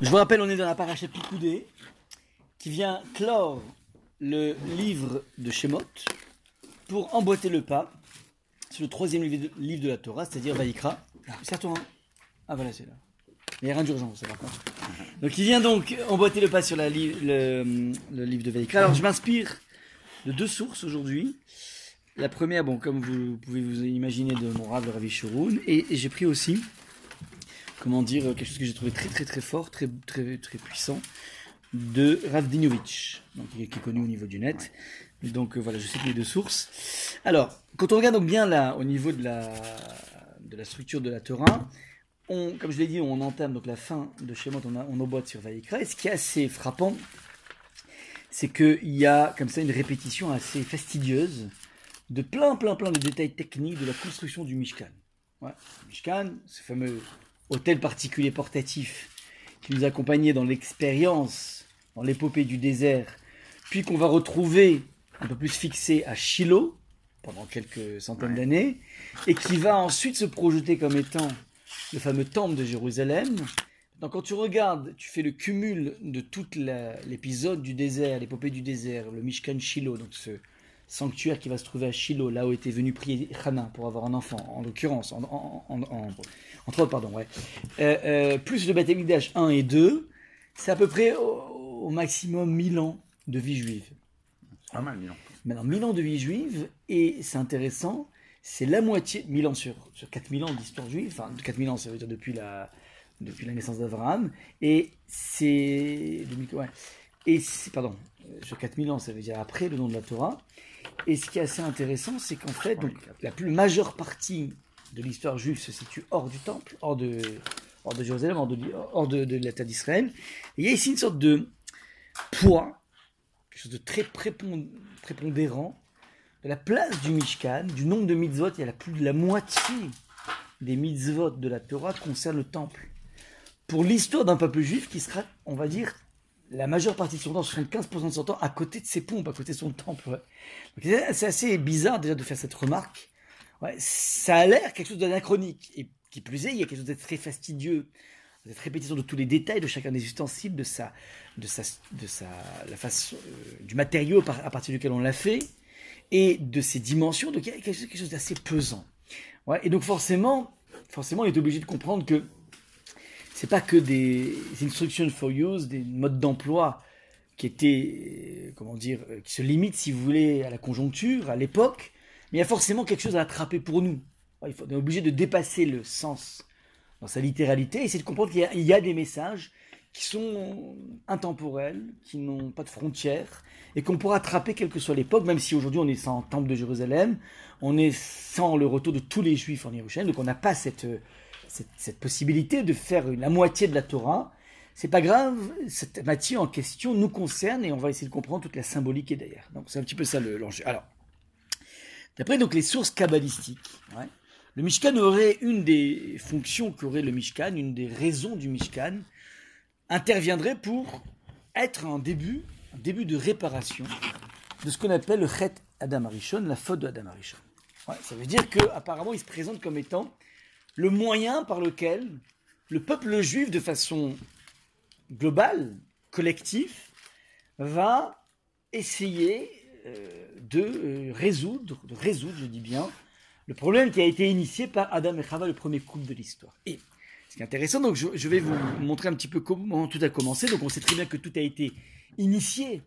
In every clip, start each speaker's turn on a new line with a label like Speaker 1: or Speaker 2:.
Speaker 1: Je vous rappelle, on est dans la paracha Picoudé, qui vient clore le livre de Shemot pour emboîter le pas sur le troisième livre de, la Torah, c'est-à-dire Vaïkra. C'est à toi, hein Ah voilà, c'est là. Il n'y a rien d'urgent, ça par contre. Donc il vient donc emboîter le pas sur la li- le, le livre de Vaïkra. Alors je m'inspire de deux sources aujourd'hui. La première, bon, comme vous pouvez vous imaginer, de mon rave, le Ravi Shurun. Et, et j'ai pris aussi, comment dire, quelque chose que j'ai trouvé très très très fort, très très très puissant, de Rav Dinovic, donc, qui est connu au niveau du net. Donc euh, voilà, je cite les deux sources. Alors, quand on regarde donc bien là, au niveau de la, de la structure de la Torah, on, comme je l'ai dit, on entame donc la fin de Shemot, on, a- on emboîte sur Vaïkra. Et ce qui est assez frappant, c'est qu'il y a comme ça une répétition assez fastidieuse de plein, plein, plein de détails techniques de la construction du Mishkan. Ouais, Mishkan, ce fameux hôtel particulier portatif qui nous accompagnait dans l'expérience, dans l'épopée du désert, puis qu'on va retrouver un peu plus fixé à Shiloh pendant quelques centaines d'années, et qui va ensuite se projeter comme étant le fameux temple de Jérusalem. Donc quand tu regardes, tu fais le cumul de tout l'épisode du désert, l'épopée du désert, le Mishkan Shiloh, donc ce sanctuaire qui va se trouver à Shiloh, là où était venu prier Hana pour avoir un enfant, en l'occurrence, en, en, en, en- entre autres, pardon, ouais. Euh, euh, plus le Beth Amikdash 1 et 2, c'est à peu près au, au maximum 1000 ans de vie juive.
Speaker 2: Pas mal, Milan.
Speaker 1: Maintenant, 1000 ans de vie juive, et c'est intéressant, c'est la moitié, 1000 ans sur, sur 4000 ans d'histoire juive, enfin 4000 ans ça veut dire depuis la, depuis la naissance d'Abraham, et c'est... Ouais, et c'est, pardon, sur 4000 ans ça veut dire après le nom de la Torah, et ce qui est assez intéressant, c'est qu'en fait, donc, la plus majeure partie de l'histoire juive se situe hors du temple, hors de, hors de Jérusalem, hors de, hors de, l'État d'Israël, il y a ici une sorte de poids, quelque chose de très prépon- prépondérant, de la place du Mishkan, du nombre de mitzvot, il y a la plus de la moitié des mitzvot de la Torah concernent le temple. Pour l'histoire d'un peuple juif qui sera, on va dire, la majeure partie de son temps, 75% de son temps, à côté de ses pompes, à côté de son temple. c'est- assez bizarre déjà de faire cette remarque. Ça a l'air quelque chose d'anachronique. Et qui plus est, il y a quelque chose de très fastidieux, cette répétition de tous les détails de chacun des ustensiles, de sa, de sa, de sa, la face, euh, du matériau à partir duquel on l'a fait, et de ses dimensions. Donc il y a quelque chose, d'assez pesant. Et donc forcément, forcément, on est obligé de comprendre que c'est pas que des instructions for use, des modes d'emploi qui étaient, euh, comment dire, euh, qui se limitent, si vous voulez, à la conjoncture, à l'époque, mais il y a forcément quelque chose à attraper pour nous. Il faut- on est obligé de dépasser le sens dans sa littéralité, et essayer de comprendre qu'il y a- il y a des messages qui sont intemporels, qui n'ont pas de frontières, et qu'on pourra attraper quelle que soit l'époque, même si aujourd'hui on est sans temple de Jérusalem, on est sans le retour de tous les juifs en Jérusalem, donc on n'a pas cette, euh, cette, possibilité de faire la moitié de la Torah. C'est pas grave, cette matière en question nous concerne et on va essayer de comprendre toute la symbolique qui est derrière. Donc c'est un petit peu ça le- l'enjeu. Alors, d'après donc les sources kabbalistiques, le Mishkan aurait une des fonctions qu'aurait le Mishkan, une des raisons du Mishkan, interviendrait pour être un début, un début de réparation de ce qu'on appelle le Chet Adam Arishon, la faute de Adam Arishon. Ça veut dire qu'apparemment il se présente comme étant le moyen par lequel le peuple juif, de façon globale, collective, va essayer euh, de euh, résoudre, de résoudre, je dis bien, le problème qui a été initié par Adam et Chava, le premier couple de l'histoire. Et ce qui est intéressant, donc je, vais vous montrer un petit peu comment tout a commencé. Donc on sait très bien que tout a été initié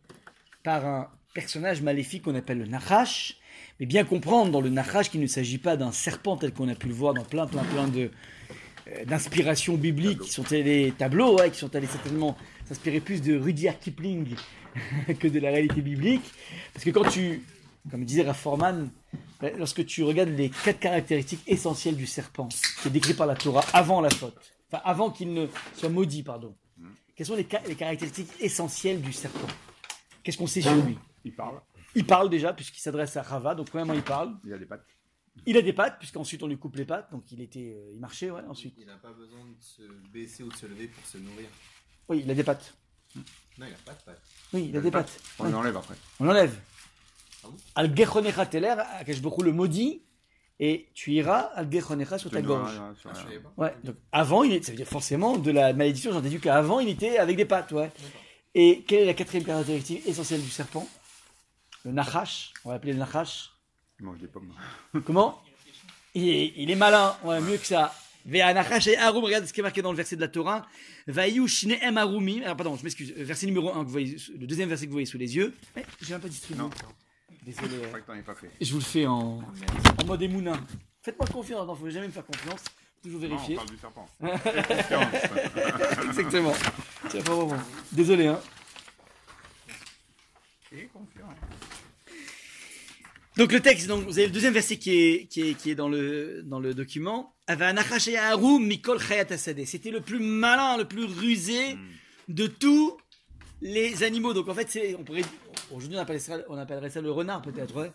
Speaker 1: par un personnage maléfique qu'on appelle le Nachash, mais bien comprendre dans le Nachash qu'il ne s'agit pas d'un serpent tel qu'on a pu le voir dans plein, plein, plein de euh, d'inspirations bibliques qui sont allés tableaux, ouais, qui sont allés certainement s'inspirer plus de Rudyard Kipling que de la réalité biblique, parce que quand tu, comme disait Raph Forman, ben, lorsque tu regardes les quatre caractéristiques essentielles du serpent, qui est décrit par la Torah avant la faute, enfin avant qu'il ne soit maudit, pardon. Quelles sont les, ca- les caractéristiques essentielles du serpent? Qu'est-ce qu'on sait sur lui?
Speaker 2: Il parle,
Speaker 1: Il parle déjà, puisqu'il s'adresse à Rava, donc premièrement il parle.
Speaker 2: il a des pattes.
Speaker 1: Il a des pattes, puisqu'ensuite on lui coupe les pattes, donc il était, euh, il marchait, ouais, ensuite.
Speaker 3: Il n'a pas besoin de se baisser ou de se lever pour se nourrir.
Speaker 1: Oui, il a des pattes.
Speaker 3: Non, il n'a pas de pattes.
Speaker 1: Oui, il a des pattes.
Speaker 2: On
Speaker 1: Ouais.
Speaker 2: l'enlève après.
Speaker 1: On l'enlève.
Speaker 3: Ah
Speaker 1: Al Gechonecha Teler, Hu le maudit, et tu iras al Gechonecha sur ta gorge.
Speaker 3: Ah.
Speaker 1: Ouais, donc avant, il est, ça veut dire forcément de la malédiction, j'en déduis qu'avant, il était avec des pattes, ouais. Et quelle est la quatrième caractéristique essentielle du serpent? Le Nachash, on va l'appeler le Nachash.
Speaker 2: Il mange des pommes.
Speaker 1: Comment? Il est, il est malin, ouais, mieux que ça. Nachash et Arum, regarde ce qui est marqué dans le verset de la Torah. Vayu Shneem Arumim. Alors, pardon, je m'excuse, verset numéro 1, que vous voyez, le deuxième verset que vous voyez sous les yeux. Eh, j'ai un peu distribué.
Speaker 2: Non,
Speaker 1: Désolé.
Speaker 2: je crois que pas fait.
Speaker 1: Je vous le fais en, en mode émouna. Faites-moi confiance, non, faut jamais me faire confiance. Toujours
Speaker 2: Non, on
Speaker 1: vérifier.
Speaker 2: parle du serpent.
Speaker 1: Exactement. Pas. Désolé, hein.
Speaker 2: Et confiance.
Speaker 1: Donc le texte, donc, vous avez le deuxième verset qui est, qui est, qui est dans, le, dans le document. C'était le plus malin, le plus rusé
Speaker 2: Mm.
Speaker 1: de tous les animaux. Donc en fait, on pourrait, aujourd'hui on appellerait ça, on appellerait ça le renard peut-être. Ouais.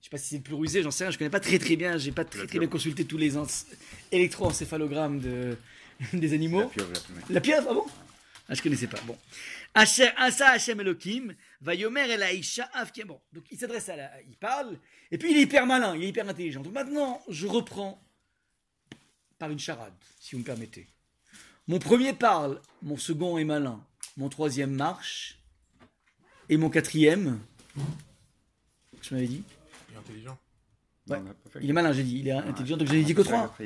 Speaker 1: Je sais pas si c'est le plus rusé, j'en sais rien. Je connais pas très très bien. J'ai pas très très bien consulté tous les électroencéphalogrammes de, des animaux.
Speaker 2: La pieuvre, la pieuvre.
Speaker 1: La pieuvre, ah bon? Ah, je connaissais pas. Bon. Asher, Asa Hashem Elohim, Vayomer El Aisha Avkim. Bon, donc il s'adresse à la. Il parle, et puis il est hyper malin, il est hyper intelligent. Donc maintenant, je reprends par une charade, si vous me permettez. Mon premier parle, mon second est malin, mon troisième marche, et mon quatrième. Je m'avais dit
Speaker 4: Il est intelligent.
Speaker 1: Ouais.
Speaker 2: Non.
Speaker 1: Il est malin, j'ai dit. Il est intelligent, donc j'en ai dit que trois.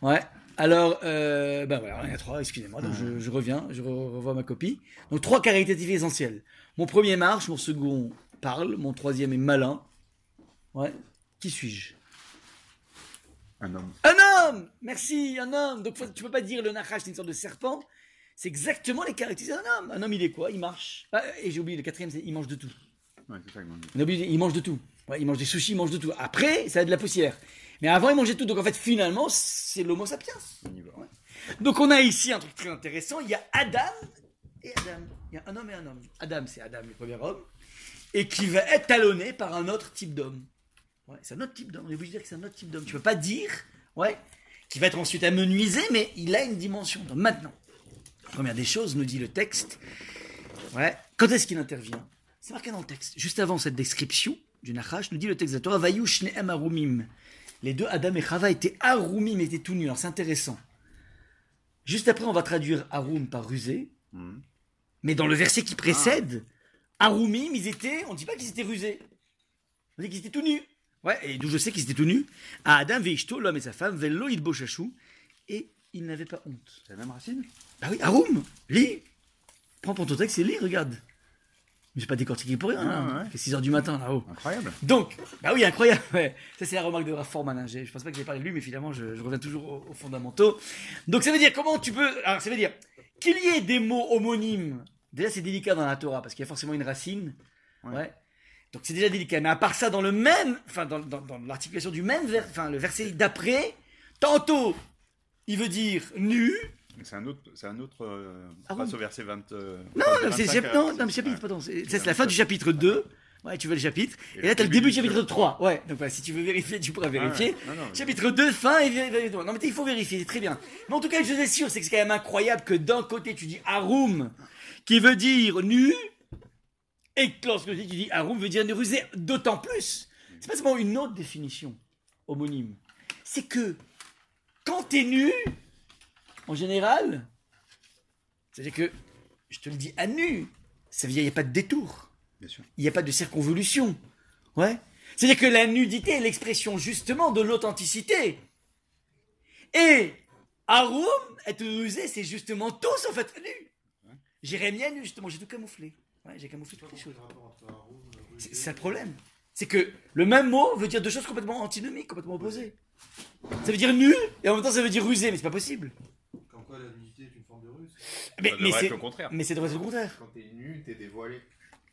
Speaker 2: Ouais.
Speaker 1: Alors, euh, ben voilà, il y en a trois, excusez-moi. Donc je, je reviens, je re- revois ma copie. Donc trois caractéristiques essentielles. Mon premier marche, mon second parle, mon troisième est malin. Ouais. Qui suis-je?
Speaker 2: Un homme.
Speaker 1: Un homme Merci, un homme. Donc tu peux pas dire le nachash, c'est une sorte de serpent. C'est exactement les caractéristiques d'un homme. Un homme, il est quoi? Il marche. Ah, et j'ai oublié, le quatrième, c'est il mange de tout.
Speaker 2: Ouais, c'est ça.
Speaker 1: On de tout. Ouais, il mange des sushis, il mange de tout. Après, ça a de la poussière. Mais avant, il mangeait tout. Donc en fait, finalement, c'est l'homo sapiens. Donc on a ici un truc très intéressant. Il y a Adam et Adam. Il y a un homme et un homme. Adam, c'est Adam, le premier homme, et qui va être talonné par un autre type d'homme. Ouais, c'est un autre type d'homme. On est obligé de dire que c'est un autre type d'homme. Tu peux pas dire, ouais, qui va être ensuite amenuisé, mais il a une dimension. Donc maintenant, première des choses, nous dit le texte. Ouais. Quand est-ce qu'il intervient? C'est marqué dans le texte. Juste avant cette description du Nachash, nous dit le texte de la Torah, Arumim. Les deux, Adam et Chava, étaient Arumim, étaient tout nus. Alors c'est intéressant. Juste après, on va traduire Arum par rusé.
Speaker 2: Mhm.
Speaker 1: Mais dans le verset qui précède, Arumim, ils étaient, on ne dit pas qu'ils étaient rusés. On dit qu'ils étaient tout nus. Ouais, et d'où je sais qu'ils étaient tout nus. À Adam, Veishto, l'homme et sa femme, Velo, Idboshachou. Et ils n'avaient pas honte.
Speaker 2: C'est la même racine?
Speaker 1: Bah oui, Arum, lis. Prends pour ton texte et lis, regarde. Mais j'ai pas décortiqué pour rien, là.
Speaker 2: Ah, ouais.
Speaker 1: Il fait 6h du matin, là-haut.
Speaker 2: Incroyable.
Speaker 1: Donc, bah oui, incroyable. ouais. Ça, c'est la remarque de Raph Forman. hein. Je pense pas que j'ai parlé de lui, mais finalement, je, je reviens toujours aux, aux fondamentaux. Donc, ça veut dire comment tu peux. Alors, ça veut dire qu'il y ait des mots homonymes. Déjà, c'est délicat dans la Torah parce qu'il y a forcément une racine. Ouais.
Speaker 2: Ouais.
Speaker 1: Donc, c'est déjà délicat. Mais à part ça, dans le même. Enfin, dans, dans- dans l'articulation du même vers, enfin, le verset d'après, tantôt, il veut dire nu.
Speaker 2: C'est un autre, c'est un autre euh,
Speaker 1: Ah
Speaker 2: passe
Speaker 1: bon
Speaker 2: au verset 20. euh,
Speaker 1: Non, non, c'est
Speaker 2: 25
Speaker 1: chap-
Speaker 2: à-
Speaker 1: non, non, mais chapitre,
Speaker 2: Ouais.
Speaker 1: pardon. C'est ça, c'est la fin du chapitre 2. Ouais, tu veux le chapitre. Et, là, tu as le début du chapitre 3. Ouais, donc voilà, si tu veux vérifier, tu pourras
Speaker 2: Ah ouais.
Speaker 1: vérifier.
Speaker 2: Non, non, mais-
Speaker 1: Chapitre 2, fin et vérifier. Non, mais il faut vérifier, c'est très bien. Mais en tout cas, je suis sûr, c'est que c'est quand même incroyable que d'un côté, tu dis Arum, qui veut dire nu, et que lorsque tu dis Arum veut dire nu rusé, d'autant plus. C'est pas seulement une autre définition homonyme. C'est que quand t'es nu, en général, c'est-à-dire que, je te le dis à nu, ça veut dire qu'il n'y a pas de détour
Speaker 2: Bien sûr.
Speaker 1: il n'y a pas de circonvolution. Ouais. C'est-à-dire que la nudité est l'expression justement de l'authenticité. Et Arum, être rusé, c'est justement tout sauf être nu. Jérémie est nu, justement, j'ai tout camouflé. Ouais, j'ai camouflé toutes les choses. C'est le problème. C'est que le même mot veut dire deux choses complètement antinomiques, complètement opposées. Ça veut dire nu, et en même temps ça veut dire rusé, mais c'est pas possible.
Speaker 3: Comme quoi la nudité est une forme de ruse.
Speaker 1: Mais, mais c'est
Speaker 2: le contraire.
Speaker 1: mais c'est devrait être le contraire.
Speaker 3: Quand t'es nu, t'es dévoilé.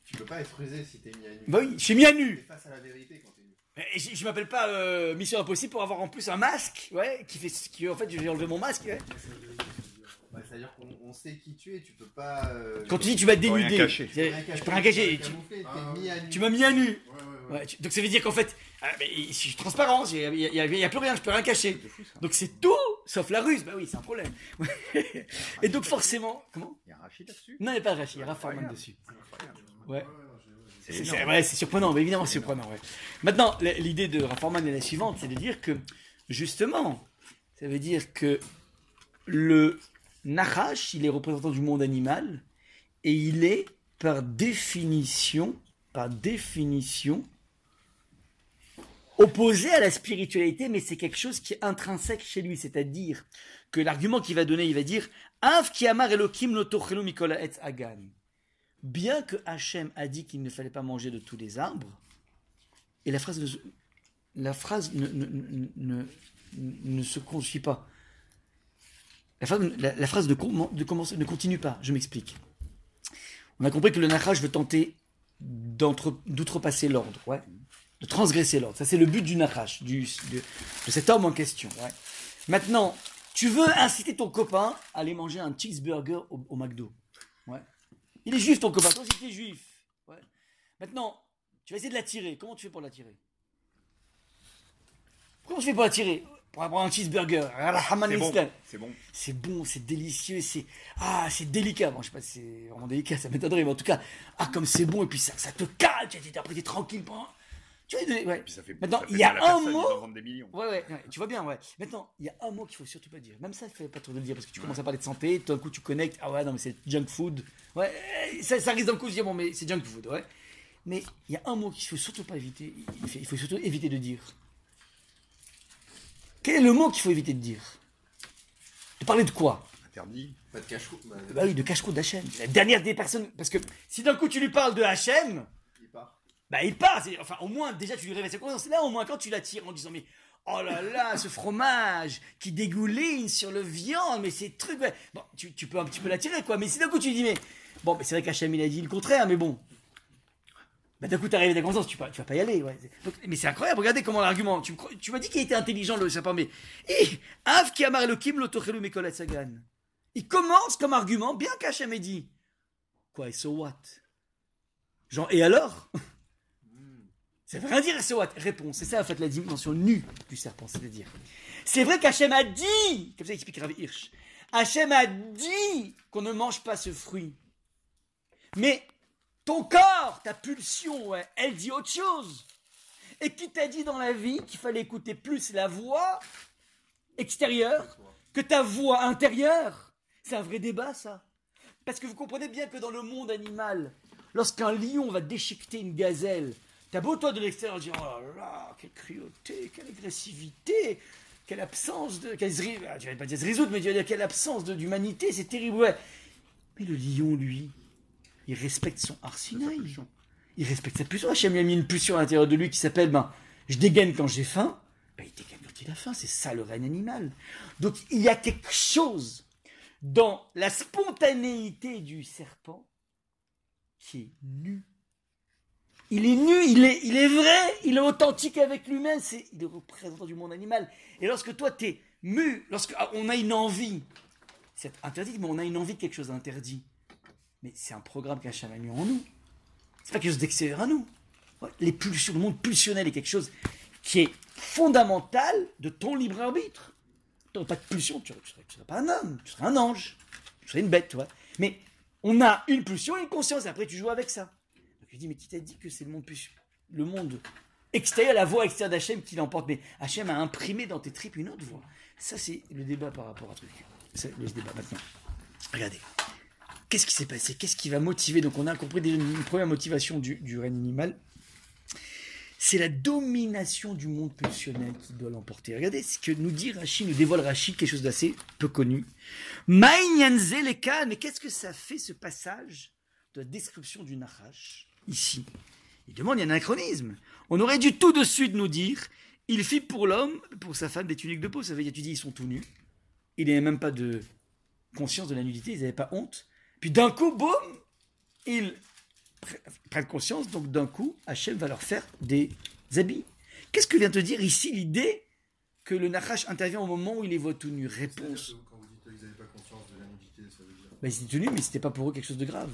Speaker 3: Tu peux pas être rusé si t'es mis à nu.
Speaker 1: Bah oui, je suis mis à
Speaker 3: T'es
Speaker 1: nu.
Speaker 3: face à la vérité quand t'es nu.
Speaker 1: Mais Je, je m'appelle pas euh, Mission Impossible pour avoir en plus un masque, ouais, qui fait, qui en fait j'ai enlevé mon masque. ouais.
Speaker 3: Bah, C'est-à-dire qu'on on sait qui tu es, tu peux pas. euh,
Speaker 1: Quand tu dis tu vas te dénuder, je peux rien cacher.
Speaker 3: tu
Speaker 1: Tu, tu m'as mis à nu.
Speaker 3: Ouais, ouais, ouais.
Speaker 1: Ouais, tu- donc ça veut dire qu'en fait, ah, mais je suis transparent, il n'y a, y a- plus rien, je peux rien cacher.
Speaker 2: C'est fou ça.
Speaker 1: Donc c'est tout sauf la ruse, bah oui, c'est un problème. Et donc forcément, comment?
Speaker 2: Il y a un Rachid là-dessus?
Speaker 1: Non, il n'y a pas de Rachid, il y a Raph Forman dessus. Ouais.
Speaker 2: C'est
Speaker 1: C'est
Speaker 2: énorme.
Speaker 1: ouais, c'est surprenant, mais évidemment c'est surprenant. ouais. Maintenant, l'idée de Raforman est la suivante, c'est de dire que justement, ça veut dire que le Nahash, il est représentant du monde animal et il est par définition, par définition, opposé à la spiritualité, mais c'est quelque chose qui est intrinsèque chez lui, c'est-à-dire que l'argument qu'il va donner, il va dire amar Elokim etz agan bien que Hachem a dit qu'il ne fallait pas manger de tous les arbres, et la phrase ne, se- construit pas. La phrase, ne continue pas, je m'explique. On a compris que le Nachash veut tenter d'outrepasser l'ordre, ouais, de transgresser l'ordre. Ça, c'est le but du Nachash, du, de, de cet homme en question. ouais. Maintenant, tu veux inciter ton copain à aller manger un cheeseburger au, au McDo. Ouais. Il est juif ton copain, toi aussi tu es juif. Ouais. Maintenant, tu vas essayer de l'attirer. Comment tu fais pour l'attirer? Comment tu fais pour l'attirer? Pour avoir un cheeseburger. Haman
Speaker 2: C'est bon. C'est bon.
Speaker 1: C'est bon, c'est délicieux, c'est ah, c'est délicat. Bon, je sais pas si c'est vraiment délicat, ça m'étonnerait, mais en tout cas, ah comme c'est bon et puis ça, ça te cale. Tu es après t'es tranquille pendant. Tu vois, ouais.
Speaker 2: Puis ça fait,
Speaker 1: Maintenant,
Speaker 2: ça fait
Speaker 1: il y a un
Speaker 2: personne,
Speaker 1: mot-
Speaker 2: des millions.
Speaker 1: Ouais, ouais, ouais, tu vois bien, ouais. Maintenant, il y a un mot qu'il faut surtout pas dire. Même ça, fait pas trop de le dire parce que tu commences à parler de santé, tout d'un coup tu connectes. Ah ouais, non, mais c'est junk food. Ouais, ça, ça risque d'un coup de dire, bon, mais c'est junk food, ouais. Mais il y a un mot qu'il faut surtout pas éviter. Il faut, il faut surtout éviter de dire. Quel est le mot qu'il faut éviter de dire? De parler de quoi?
Speaker 2: Interdit.
Speaker 3: Pas de cache-route. Bah,
Speaker 1: Bah oui, de cache-cou d'Hachem. La dernière des personnes. Parce que si d'un coup tu lui parles de Hachem. Bah, il part. Enfin, au moins, déjà, tu lui révèles ses consciences. Là, au moins, quand tu l'attires en disant, mais oh là là, ce fromage qui dégouline sur le viande, mais ces trucs. ouais. Bon, tu, tu peux un petit peu l'attirer, quoi. Mais si d'un coup, tu lui dis, mais bon, mais c'est vrai qu'Hachem, il a dit le contraire, mais bon. Bah, d'un coup, t'as réveillé ta conscience, tu, vas- tu vas pas y aller, ouais. Mais c'est incroyable, regardez comment l'argument. Tu, tu m'as dit qu'il était intelligent, le sapin, mais. Eh, Av ki amar Elohim lo tochelu mikolat sagan. Il commence comme argument, bien qu'Hachem ait dit. Quoi, et so what? Genre, et alors? Ça veut rien dire, Réponse, c'est ça en fait la dimension nue du serpent, c'est-à-dire. C'est vrai qu'Hachem a dit, comme ça explique Rav Hirsch, Hachem a dit qu'on ne mange pas ce fruit. Mais ton corps, ta pulsion, elle dit autre chose. Et qui t'a dit dans la vie qu'il fallait écouter plus la voix extérieure que ta voix intérieure? C'est un vrai débat, ça. Parce que vous comprenez bien que dans le monde animal, lorsqu'un lion va déchiqueter une gazelle, t'as beau toi de l'extérieur dire oh là là, quelle cruauté, quelle agressivité, quelle absence de. Quelle ah, vas pas dire mais tu vas dire quelle absence d'humanité, c'est terrible. Mais le lion, lui, il respecte son arsinaï. Il respecte sa pulsion. Hachem lui a mis une pulsion à l'intérieur de lui qui s'appelle ben, je dégaine quand j'ai faim. Ben, il dégaine quand il a faim. C'est ça le règne animal. Donc il y a quelque chose dans la spontanéité du serpent qui est nu. Il est nu, il est, il est vrai, il est authentique avec lui-même, c'est, il est représentant du monde animal. Et lorsque toi t'es mu, lorsque ah, on a une envie, c'est interdit, mais on a une envie de quelque chose d'interdit. Mais c'est un programme qu'Hachem a mis en nous. C'est pas quelque chose d'extérieur à nous. Les pulsions, le monde pulsionnel est quelque chose qui est fondamental de ton libre arbitre. Tu n'aurais pas de pulsion, tu ne serais pas un homme, tu serais un ange, tu serais une bête, tu vois. Mais on a une pulsion et une conscience, et après tu joues avec ça. Je dis, mais qui t'a dit que c'est le monde le monde extérieur, la voix extérieure d'Hachem qui l'emporte? Mais Hachem a imprimé dans tes tripes une autre voix. Ça, c'est le débat par rapport à truc. C'est le débat maintenant. Regardez. Qu'est-ce qui s'est passé? Qu'est-ce qui va motiver? Donc, on a compris déjà une première motivation du, du règne animal. C'est la domination du monde pulsionnel qui doit l'emporter. Regardez ce que nous dit Rachid, nous dévoile Rachid, quelque chose d'assez peu connu. Mais qu'est-ce que ça fait ce passage de la description du Nahash ici Il demande, il y a un anachronisme. On aurait dû tout de suite nous dire, il fit pour l'homme, pour sa femme, des tuniques de peau. Ça veut dire, tu dis, ils sont tout nus. Il n'avait même pas de conscience de la nudité, ils n'avaient pas honte. Puis d'un coup, boum, ils pr- prennent conscience, donc d'un coup, Hachem va leur faire des habits. Qu'est-ce que vient te dire ici l'idée que le Nachash intervient au moment où il les voit tout nus? Réponse.
Speaker 3: Quand vous dites qu'ils n'avaient pas conscience de la nudité, ça veut dire.
Speaker 1: Ils étaient tout nus, mais c'était pas pour eux quelque chose de grave.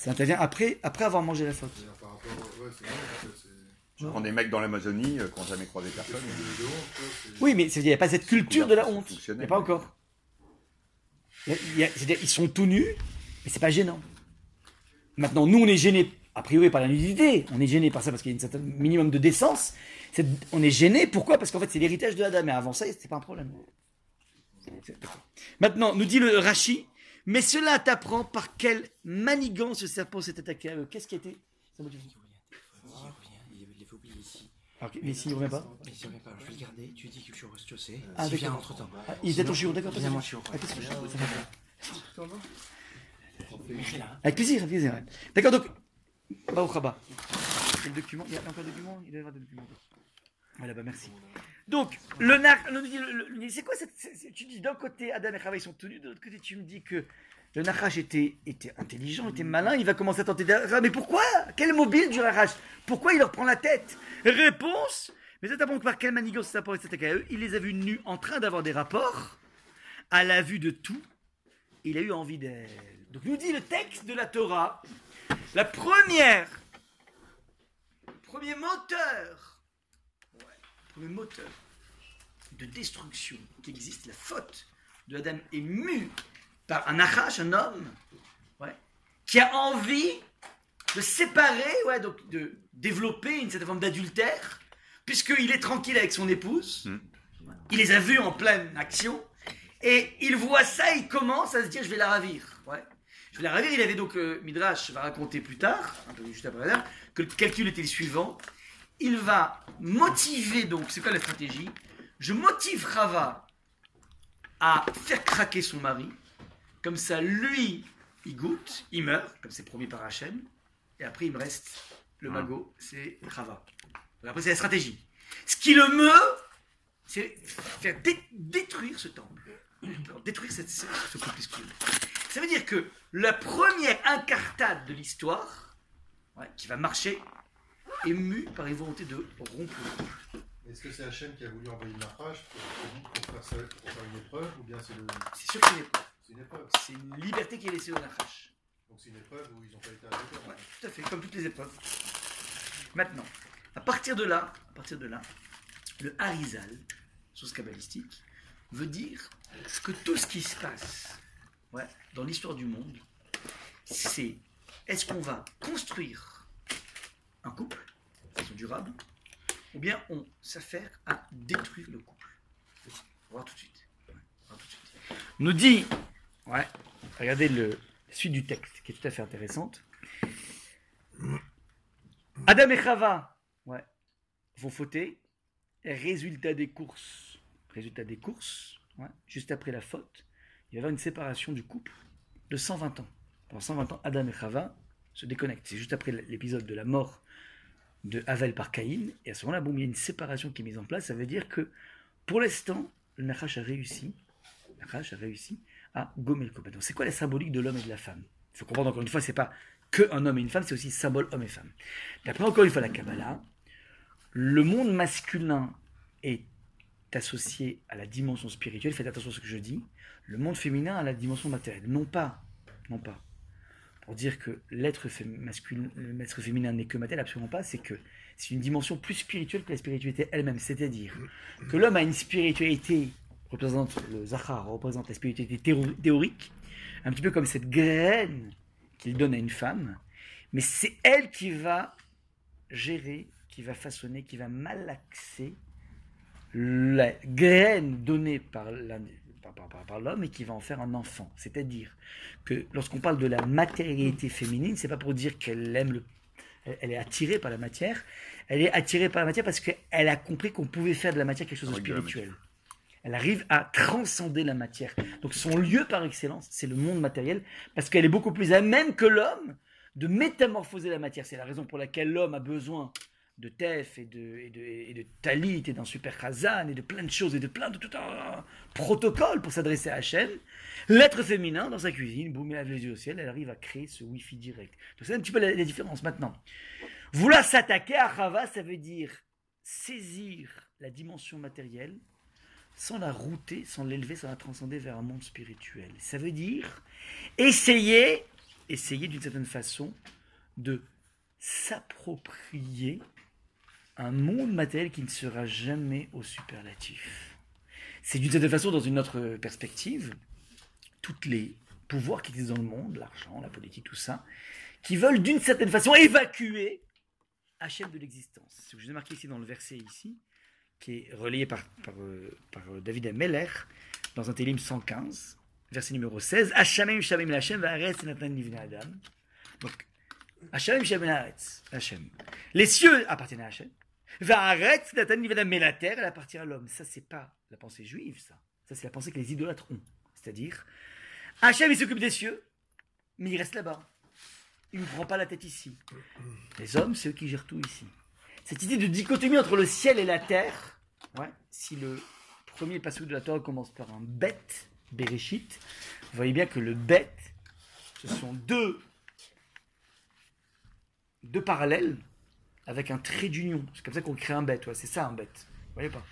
Speaker 1: Ça intervient après, après avoir mangé la
Speaker 3: par rapport. Ouais, c'est c'est.
Speaker 2: Je prends des mecs dans l'Amazonie euh, qui n'ont jamais croisé personne.
Speaker 1: Oui, mais il n'y a pas cette culture de la honte. Il n'y a pas encore. Il y a- il y a- c'est-à-dire, ils sont tout nus, mais c'est pas gênant. Maintenant, nous, on est gênés a priori par la nudité, on est gêné par ça parce qu'il y a un certain minimum de décence. On est gêné, pourquoi? Parce qu'en fait c'est l'héritage de Adam, mais avant ça c'était pas un problème. Maintenant, nous dit le Rashi, mais cela t'apprend par quelle manigance ce serpent s'est attaqué à eux. Qu'est-ce qui a été ça me dit-
Speaker 4: Il il faut oublier ici.
Speaker 1: Alors, Mais s'il ne revient pas
Speaker 4: Mais si on revient pas, je vais le garder. Tu dis que tu tu sais.
Speaker 1: Ah,
Speaker 4: S'il vient
Speaker 1: d'accord.
Speaker 4: entre temps.
Speaker 1: Ah, Il était ton chiot, d'accord
Speaker 4: Viens, mon
Speaker 1: souci.
Speaker 4: chiot.
Speaker 1: Ah, souci. Ça va.
Speaker 4: C'est là.
Speaker 1: Avec plaisir, avec plaisir. D'accord, donc. Et le document, il y a encore des documents Il doit y avoir des documents. Voilà, bah merci. Donc, le nar, c'est quoi cette, Tu dis d'un côté, Adam et Chava ils sont tenus, de l'autre côté, tu me dis que le Nachash était, était intelligent, était malin, il va commencer à tenter d'arracher. Mais pourquoi? Quel mobile du Nachash Pourquoi il leur prend la tête? Réponse Mais c'est d'abord par quelle manigance ça pourrait s'attaquer à eux Il les a vus nus en train d'avoir des rapports, à la vue de tout, il a eu envie d'elle. Donc nous dit le texte de la Torah, la première, premier moteur, le moteur de destruction qui existe, la faute de Adam est mue par un Achash, un homme, ouais, qui a envie de séparer, ouais, donc de développer une certaine forme d'adultère, puisqu'il est tranquille avec son épouse,
Speaker 2: Mm.
Speaker 1: il les a vus en pleine action, et il voit ça, il commence à se dire je vais la ravir. Ouais. Je vais la ravir. Il avait donc, euh, Midrash va raconter plus tard, un peu juste après là, que le calcul était le suivant. Il va motiver donc, c'est quoi la stratégie? Je motive Rava à faire craquer son mari. Comme ça, lui, il goûte, il meurt, comme c'est promis par Hachem. Et après, il me reste le
Speaker 2: Ah.
Speaker 1: magot, c'est Rava. Après, c'est la stratégie. Ce qui le meut, c'est faire dé- détruire ce temple. Détruire cette, ce, ce. Ça veut dire que la première incartade de l'histoire, ouais, qui va marcher, mue par une volonté de rompre le couple.
Speaker 3: Est-ce que c'est Hachem qui a voulu envoyer le naufrage pour, pour faire, ça, pour faire une épreuve ou bien c'est le-
Speaker 1: C'est sûr que c'est une épreuve.
Speaker 3: c'est une épreuve
Speaker 1: C'est une liberté qui est laissée au Nachash.
Speaker 3: Donc c'est une épreuve où ils n'ont pas été.
Speaker 1: Ouais, tout à fait, comme toutes les épreuves. Maintenant, à partir de là, à partir de là, le Harizal, source kabbalistique, veut dire que tout ce qui se passe ouais, dans l'histoire du monde, c'est est-ce qu'on va construire un couple façon durable, ou bien on s'affaire à détruire le couple. On va tout de suite. On. Nous dit, ouais, regardez la suite du texte qui est tout à fait intéressante. Adam et Chava, ouais, vont fauter. Résultat des courses, résultat des courses, ouais, juste après la faute, il y avoir une séparation du couple de 120 ans. Pendant 120 ans, Adam et Chava se déconnectent. C'est juste après l'épisode de la mort de Havel par Caïn. Et à ce moment-là, il y a une séparation qui est mise en place. Ça veut dire que, pour l'instant, le Nachash a réussi, Nachash a réussi à gommer le couple. Donc, c'est quoi la symbolique de l'homme et de la femme? Il faut comprendre encore une fois, c'est pas que un homme et une femme, c'est aussi symbole homme et femme. D'après encore une fois la Kabbalah, le monde masculin est associé à la dimension spirituelle. Faites attention à ce que je dis. Le monde féminin à la dimension matérielle. Non pas, non pas. Dire que l'être féminin n'est que matériel, absolument pas. C'est que c'est une dimension plus spirituelle que la spiritualité elle-même. C'est-à-dire que l'homme a une spiritualité représente le Zachar, représente la spiritualité théo- théorique, un petit peu comme cette graine qu'il donne à une femme, mais c'est elle qui va gérer, qui va façonner, qui va malaxer la graine donnée par la- par- par- par- par l'homme et qui va en faire un enfant. C'est-à-dire que lorsqu'on parle de la matérialité féminine, c'est pas pour dire qu'elle aime le, elle, est attirée par la matière, elle est attirée par la matière parce qu'elle a compris qu'on pouvait faire de la matière quelque chose de spirituel. Elle arrive à transcender la matière. Donc son lieu par excellence, c'est le monde matériel, parce qu'elle est beaucoup plus à même que l'homme de métamorphoser la matière. C'est la raison pour laquelle l'homme a besoin de Tef et de, et de, et de Talit et d'un super Khazan et de plein de choses et de plein de tout un protocole pour s'adresser à Hachem. L'être féminin dans sa cuisine, boum, elle lève les yeux au ciel, elle arrive à créer ce Wi-Fi direct. Donc c'est un petit peu la, différence maintenant. Vouloir s'attaquer à Chava, ça veut dire saisir la dimension matérielle sans la router, sans l'élever, sans la transcender vers un monde spirituel. Ça veut dire essayer, essayer d'une certaine façon de s'approprier un monde matériel qui ne sera jamais au superlatif. C'est d'une certaine façon, dans une autre perspective, tous les pouvoirs qui existent dans le monde, l'argent, la politique, tout ça, qui veulent d'une certaine façon évacuer Hachem de l'existence. Ce que je vous ai marqué ici dans le verset ici, qui est relayé par, par, euh, par, euh, David Meller dans un Télim 115, verset numéro 16. Hachamim shamim Hachem va'aretz natan livnei Adam. Donc, haaretz, Hachem. Les cieux appartiennent à Hachem. Va'aretz natan. Mais la terre, elle appartient à l'homme. Ça, c'est pas la pensée juive, ça. Ça, c'est la pensée que les idolâtres ont. C'est-à-dire, Hachem, il s'occupe des cieux, mais il reste là-bas. Il ne prend pas la tête ici. Les hommes, c'est eux qui gèrent tout ici. Cette idée de dichotomie entre le ciel et la terre, ouais, si le premier passage de la Torah commence par un bête, Bereshit, vous voyez bien que le bête, ce sont deux, deux parallèles avec un trait d'union. C'est comme ça qu'on crée un bête, ouais, c'est ça un bête. Vous voyez pas?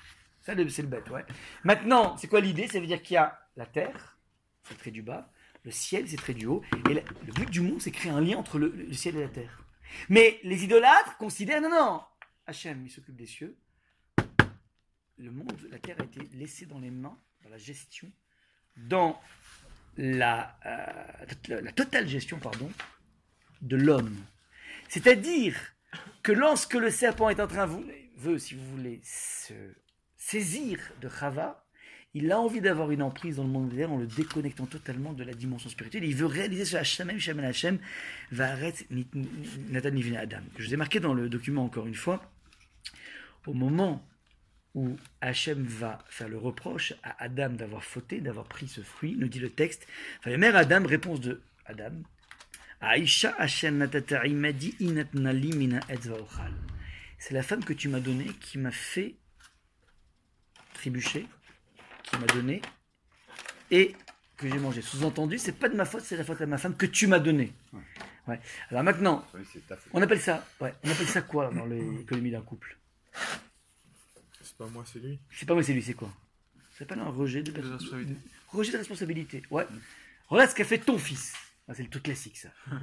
Speaker 1: Ça, c'est le bête, ouais. Maintenant, c'est quoi l'idée? Ça veut dire qu'il y a la terre, c'est le trait du bas, le ciel, c'est le trait du haut, et le but du monde, c'est créer un lien entre le, ciel et la terre. Mais les idolâtres considèrent, non, non, Hachem, il s'occupe des cieux. Le monde, la terre a été laissée dans les mains, dans la gestion, dans la, euh, la totale gestion, pardon, de l'homme. C'est-à-dire que lorsque le serpent est en train, vous, veut, si vous voulez, se saisir de Chava, il a envie d'avoir une emprise dans le monde réel en le déconnectant totalement de la dimension spirituelle. Il veut réaliser ce Hachem, Hachem, va arrêter Nathan Adam. Que je vous ai marqué dans le document encore une fois. Au moment où Hachem va faire le reproche à Adam d'avoir fauté, d'avoir pris ce fruit, nous dit le texte. La mère Adam, réponse de Adam. Aïcha Hachem Natata Imadi Inatnali Mina C'est la femme que tu m'as donnée qui m'a fait trébucher qui m'a donné et que j'ai mangé. Sous-entendu, c'est pas de ma faute, c'est la faute à ma femme que tu m'as donné. Ouais. Alors maintenant, on appelle ça, ouais, on appelle ça quoi dans l'économie d'un couple?
Speaker 5: C'est pas moi, c'est lui.
Speaker 1: C'est pas moi, c'est lui, c'est quoi? C'est pas un rejet de, responsabilité. Rejet de responsabilité. Ouais. Regarde ce qu'a fait ton fils. Ah, c'est le truc classique, ça.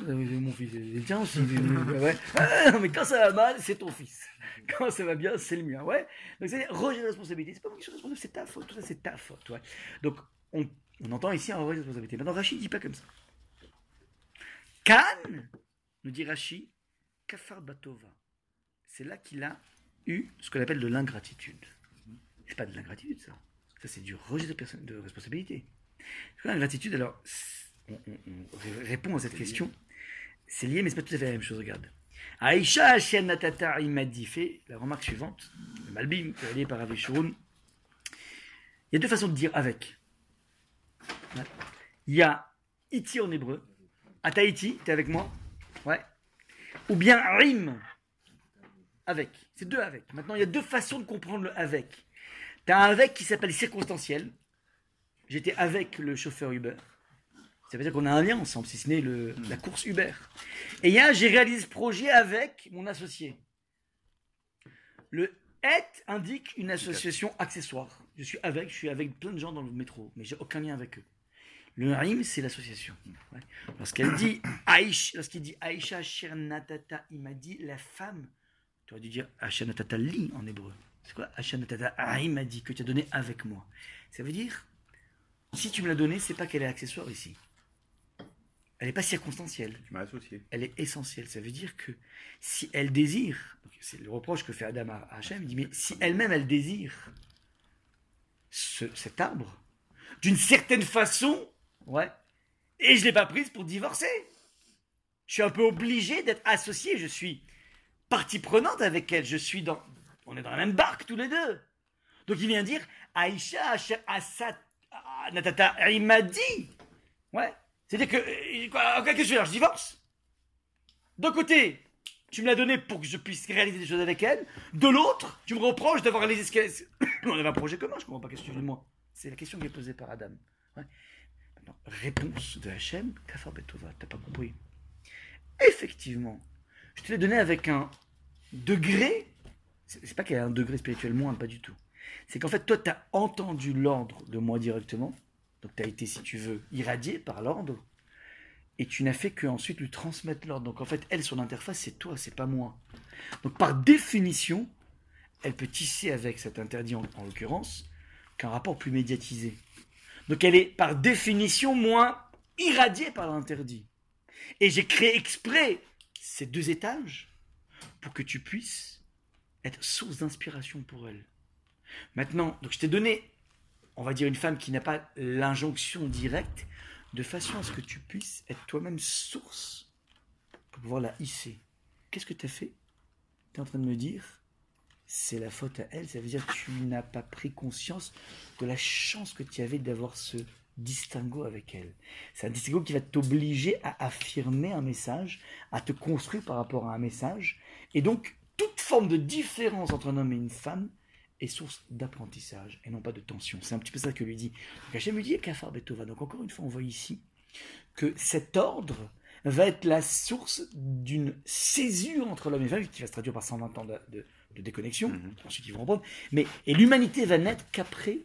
Speaker 1: Euh, mon fils, il tient aussi. ouais. Ah, mais quand ça va mal, c'est ton fils. Quand ça va bien, c'est le mien. Ouais. Donc, c'est rejet de responsabilité. C'est pas moi qui suis responsable, c'est ta faute. Tout ça, c'est ta faute. Ouais. Donc, on, on, entend ici un rejet de responsabilité. Maintenant, Rachid ne dit pas comme ça. Kan, nous dit Rachid, Kafar Batova. C'est là qu'il a eu ce qu'on appelle de l'ingratitude. C'est pas de l'ingratitude, ça. Ça, c'est du rejet de, de responsabilité. L'ingratitude, alors, on, répond à cette question. C'est lié, mais c'est pas tout à fait la même chose. Regarde. Aïcha Hashem Natata il m'a dit, fait la remarque suivante, le Malbim, lié par Avishurun. Il y a deux façons de dire avec. Il y a iti en hébreu. Ataïti, t'es avec moi? Ouais. Ou bien rim, avec. C'est deux avec. Maintenant, il y a deux façons de comprendre le avec. Tu as un avec qui s'appelle circonstanciel. J'étais avec le chauffeur Uber. Ça veut dire qu'on a un lien ensemble, si ce n'est la course Uber. Et a j'ai réalisé ce projet avec mon associé. Le et indique une association accessoire. Je suis avec, je suis avec plein de gens dans le métro, mais j'ai aucun lien avec eux. Le rim, c'est l'association. Lorsqu'elle dit Aïcha, lorsqu'il dit Aïcha Shernatata, il m'a dit la femme. Tu aurais dû dire Natata li en hébreu. C'est quoi Natata Ah, il m'a dit que tu as donné avec moi. Ça veut dire, si tu me l'as donné, c'est pas qu'elle est accessoire ici elle n'est pas circonstancielle.
Speaker 2: Tu m'as associé.
Speaker 1: Elle est essentielle. Ça veut dire que si elle désire, c'est le reproche que fait Adam à Hachem, il dit, mais si elle-même elle désire cet arbre, d'une certaine façon, ouais, et je ne l'ai pas prise pour divorcer. Je suis un peu obligé d'être associé, je suis partie prenante avec elle, je suis dans, on est dans la même barque tous les deux. Donc il vient dire, Aïcha, Assad, Natata, il m'a dit, ouais, c'est-à-dire que, euh, qu'est-ce que je Je divorce. D'un côté, tu me l'as donné pour que je puisse réaliser des choses avec elle. De l'autre, tu me reproches d'avoir les escaliers. On avait un projet commun, je comprends pas qu'est-ce que tu moi. C'est la question qui est posée par Adam. Réponse de Hachem, Kafar Betova, t'as pas compris. Effectivement, je te l'ai donné avec un degré. C'est pas qu'il y a un degré spirituel moindre, pas du tout. C'est qu'en fait, toi, tu as entendu l'ordre de moi directement donc tu as été, si tu veux, irradié par l'ordre, et tu n'as fait qu'ensuite lui transmettre l'ordre. Donc en fait, elle, son interface, c'est toi, c'est pas moi. Donc par définition, elle peut tisser avec cet interdit en, l'occurrence qu'un rapport plus médiatisé. Donc elle est par définition moins irradiée par l'interdit. Et j'ai créé exprès ces deux étages pour que tu puisses être source d'inspiration pour elle. Maintenant, donc je t'ai donné, on va dire, une femme qui n'a pas l'injonction directe, de façon à ce que tu puisses être toi-même source pour pouvoir la hisser. Qu'est-ce que tu as fait? Tu es en train de me dire, c'est la faute à elle, ça veut dire que tu n'as pas pris conscience de la chance que tu avais d'avoir ce distinguo avec elle. C'est un distinguo qui va t'obliger à affirmer un message, à te construire par rapport à un message, et donc toute forme de différence entre un homme et une femme est source d'apprentissage et non pas de tension. C'est un petit peu ça que lui dit. Donc Hachem lui dit Kafar Betova. Donc encore une fois, on voit ici que cet ordre va être la source d'une césure entre l'homme et la femme, qui va se traduire par 120 ans de, de- de déconnexion,
Speaker 2: Mhm.
Speaker 1: ensuite ils vont reprendre, mais, et l'humanité va naître qu'après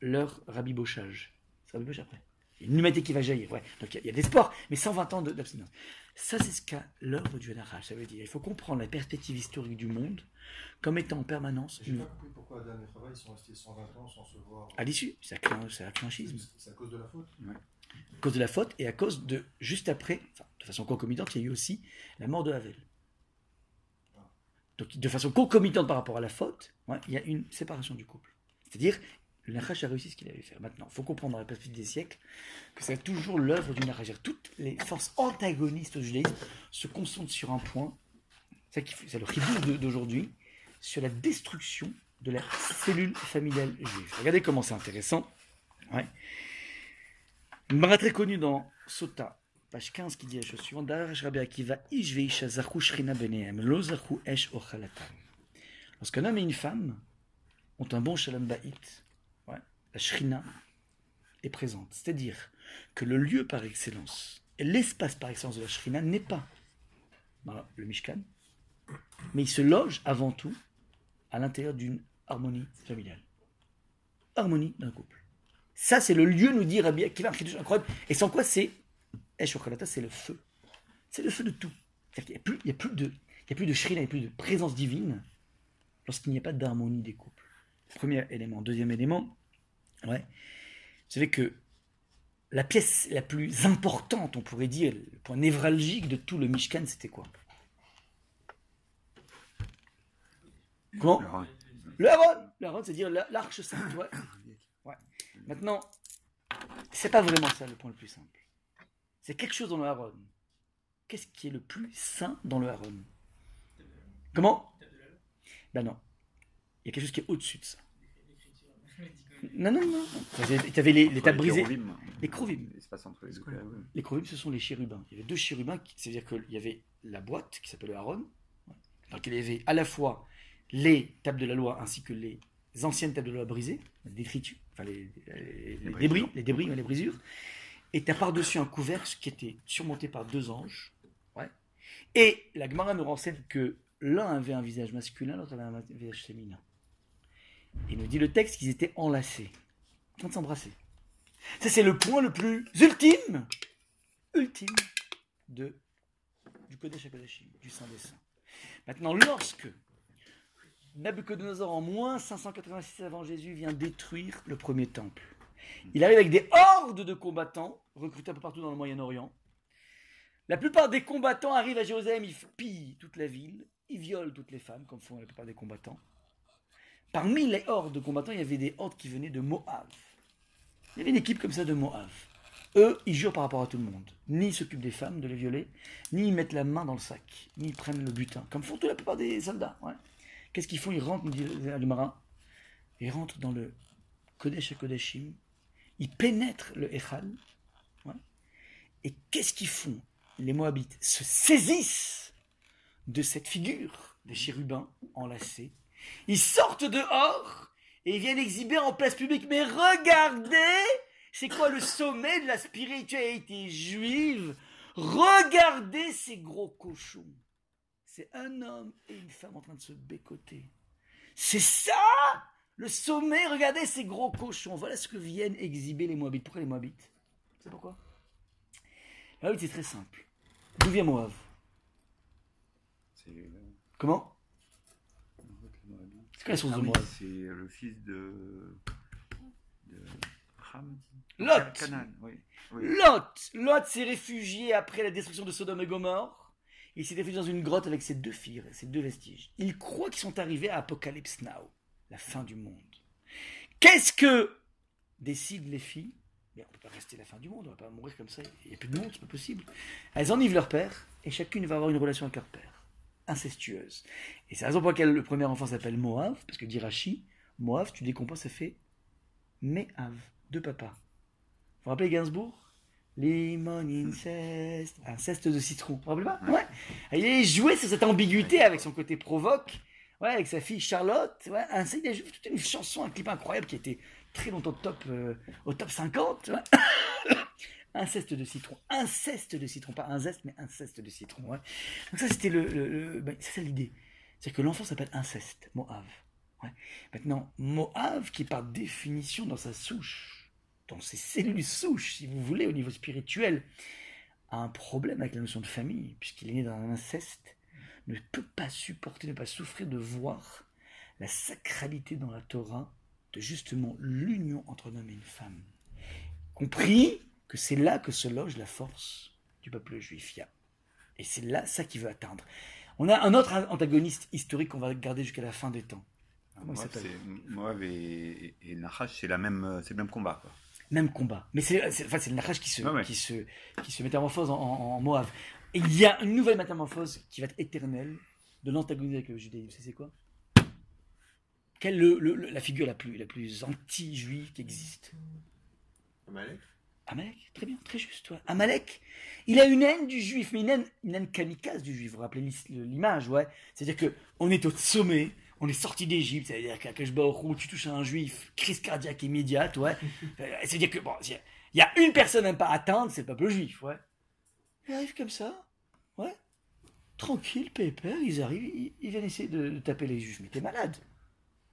Speaker 1: leur rabibochage. C'est rabibochage après. Il y a une humanité qui va jaillir, ouais. Donc il y a- des sports, mais 120 ans de- d'abstinence. Ça, c'est ce qu'a l'œuvre du Hanarach. Ça veut dire il faut comprendre la perspective historique du monde comme étant en permanence
Speaker 3: J'ai
Speaker 1: une-
Speaker 3: pas compris pourquoi Adam et Chava ils sont restés 120 ans sans se voir.
Speaker 1: à l'issue. Ça crée un, ça crée un schisme.
Speaker 3: C'est à cause de la faute.
Speaker 1: À cause de la faute et à cause de, juste après, enfin, de façon concomitante, il y a eu aussi la mort de Havel. Donc, de façon concomitante par rapport à la faute, ouais, il y a une séparation du couple. C'est-à-dire, le Nachash a réussi ce qu'il avait fait. Maintenant, il faut comprendre dans la perspective des siècles que c'est toujours l'œuvre du Nachash. Toutes les forces antagonistes au judaïsme se concentrent sur un point, c'est le ribou d'aujourd'hui, sur la destruction de la cellule familiale juive. Regardez comment c'est intéressant. Ouais. Une très connue dans Sota, page 15, qui dit la chose suivante. Lorsqu'un homme et une femme ont un bon shalom ba'it, la shrina est présente. C'est-à-dire que le lieu par excellence, l'espace par excellence de la shrina n'est pas dans le Mishkan, mais il se loge avant tout à l'intérieur d'une harmonie familiale. Harmonie d'un couple. Ça, c'est le lieu, nous dit Rabbi Akiva, incroyable. Et sans quoi, c'est Ochalata, c'est le feu. C'est le feu de tout. Qu'il n'y a, plus- il de, il a plus de shrina, il n'y a plus de présence divine lorsqu'il n'y a pas d'harmonie des couples. Premier élément. Deuxième élément, ouais. Vous savez que la pièce la plus importante, on pourrait dire, le point névralgique de tout le Mishkan, c'était quoi? Comment? Le Haron Le Haron, c'est-à-dire la- l'arche sainte. Ouais. Ouais. Maintenant, c'est pas vraiment ça le point le plus simple. C'est quelque chose dans le Haron. Qu'est-ce qui est le plus saint dans le Haron Comment? Ben non. Il y a quelque chose qui est au-dessus de ça. Non, non, non. Tu avais les, les tables brisées. Les.
Speaker 2: L'espace entre les deux.
Speaker 1: Les chérubins, ce sont les chérubins. Il y avait deux chérubins, qui- c'est-à-dire qu'il y avait la boîte qui s'appelle le Aaron, dans laquelle il y avait à la fois les tables de la loi ainsi que les anciennes tables de la loi brisées, les détritus, enfin les, les- les débris, les débris, les brisures. Et tu as par-dessus un couvercle qui était surmonté par deux anges. Ouais. Et la Gemara nous renseigne que l'un avait un visage masculin, l'autre avait un visage féminin. Et nous dit le texte qu'ils étaient enlacés, en train de s'embrasser. Ça, c'est le point le plus ultime, ultime de, du Kodesh du Saint des Saints. Maintenant, lorsque Nabucodonosor, en moins 586 avant Jésus, vient détruire le premier temple, il arrive avec des hordes de combattants, recrutés un peu partout dans le Moyen-Orient. La plupart des combattants arrivent à Jérusalem, ils pillent toute la ville, ils violent toutes les femmes, comme font la plupart des combattants. Parmi les hordes de combattants, il y avait des hordes qui venaient de Moab. Il y avait une équipe comme ça de Moab. Eux, ils jurent par rapport à tout le monde. Ni ils s'occupent des femmes, de les violer, ni ils mettent la main dans le sac, ni ils prennent le butin, comme font toute la plupart des soldats. Qu'est-ce qu'ils font? Ils rentrent, le marin, ils rentrent dans le Kodesh à Kodeshim, ils pénètrent le Echal, et qu'est-ce qu'ils font? Les Moabites se saisissent de cette figure des chérubins enlacés, ils sortent dehors et ils viennent exhiber en place publique. Mais regardez, c'est quoi le sommet de la spiritualité juive? Regardez ces gros cochons. C'est un homme et une femme en train de se bécoter. C'est ça le sommet. Regardez ces gros cochons. Voilà ce que viennent exhiber les Moabites. Pourquoi les Moabites? C'est pourquoi? Les Moabites, c'est très simple. D'où vient Moab? Comment? C'est quoi la source de
Speaker 2: ah oui,
Speaker 1: Moab
Speaker 2: c'est le fils de. de.
Speaker 1: Lot.
Speaker 2: Canaan, oui. oui.
Speaker 1: Lot Lot s'est réfugié après la destruction de Sodome et Gomorre. Il s'est réfugié dans une grotte avec ses deux filles, ses deux vestiges. Il croit qu'ils sont arrivés à Apocalypse Now, la fin du monde. Qu'est-ce que décident les filles? Mais on ne peut pas rester la fin du monde, on ne va pas mourir comme ça. Il n'y a plus de monde, c'est pas possible. Elles enivent leur père et chacune va avoir une relation avec leur père, incestueuse. Et c'est la raison pour laquelle le premier enfant s'appelle Moav, parce que dit Rachi, Moav, tu décomposes, ça fait Mehav, de papa. Vous vous rappelez Gainsbourg? Limon inceste, inceste de citron. Vous vous rappelez pas? Ouais. Il a joué sur cette ambiguïté avec son côté provoque, ouais, avec sa fille Charlotte. Ouais, ainsi, il a joué toute une chanson, un clip incroyable qui était très longtemps top, euh, au top 50. ouais. Inceste de citron. Inceste de citron, pas inceste, mais inceste de citron. Ouais. Donc ça, c'était le, ben, c'est l'idée. C'est que l'enfant s'appelle inceste, Moav. Maintenant, Moav, qui par définition dans sa souche, dans ses cellules souches, si vous voulez, au niveau spirituel, a un problème avec la notion de famille, puisqu'il est né dans un inceste, ne peut pas supporter, ne pas souffrir de voir la sacralité dans la Torah de justement l'union entre un homme et une femme. Compris que c'est là que se loge la force du peuple juif. Et c'est là ça qu'il veut atteindre. On a un autre antagoniste historique qu'on va garder jusqu'à la fin des temps.
Speaker 2: Moab, et, et Nahash, c'est la même, euh, c'est le même combat. Quoi.
Speaker 1: Même combat. Mais c'est c'est- enfin, c'est le Nachash qui se,
Speaker 2: Ouais, ouais.
Speaker 1: qui se, qui se métamorphose en, en, en Moab. Et il y a une nouvelle métamorphose qui va être éternelle de l'antagonisme avec le judaïsme. C'est quoi? Quelle est le- le- le- la figure la plus, la plus anti-juive qui existe?
Speaker 5: Amalek?
Speaker 1: Amalek, très bien, très juste. ouais. Amalek, il a une haine du juif, mais une haine, une haine kamikaze du juif. Vous vous rappelez l'image, ouais C'est-à-dire que on est au sommet, on est sorti d'Égypte, c'est-à-dire qu'à Keshbaoru, tu touches à un juif, crise cardiaque immédiate, ouais. Euh, C'est-à-dire que, bon, il y a- il y a une personne à ne pas atteindre, c'est le peuple juif, ouais. Il arrive comme ça, ouais. Tranquille, pépère, ils arrivent, ils, ils viennent essayer de, de taper les juifs. Mais t'es malade.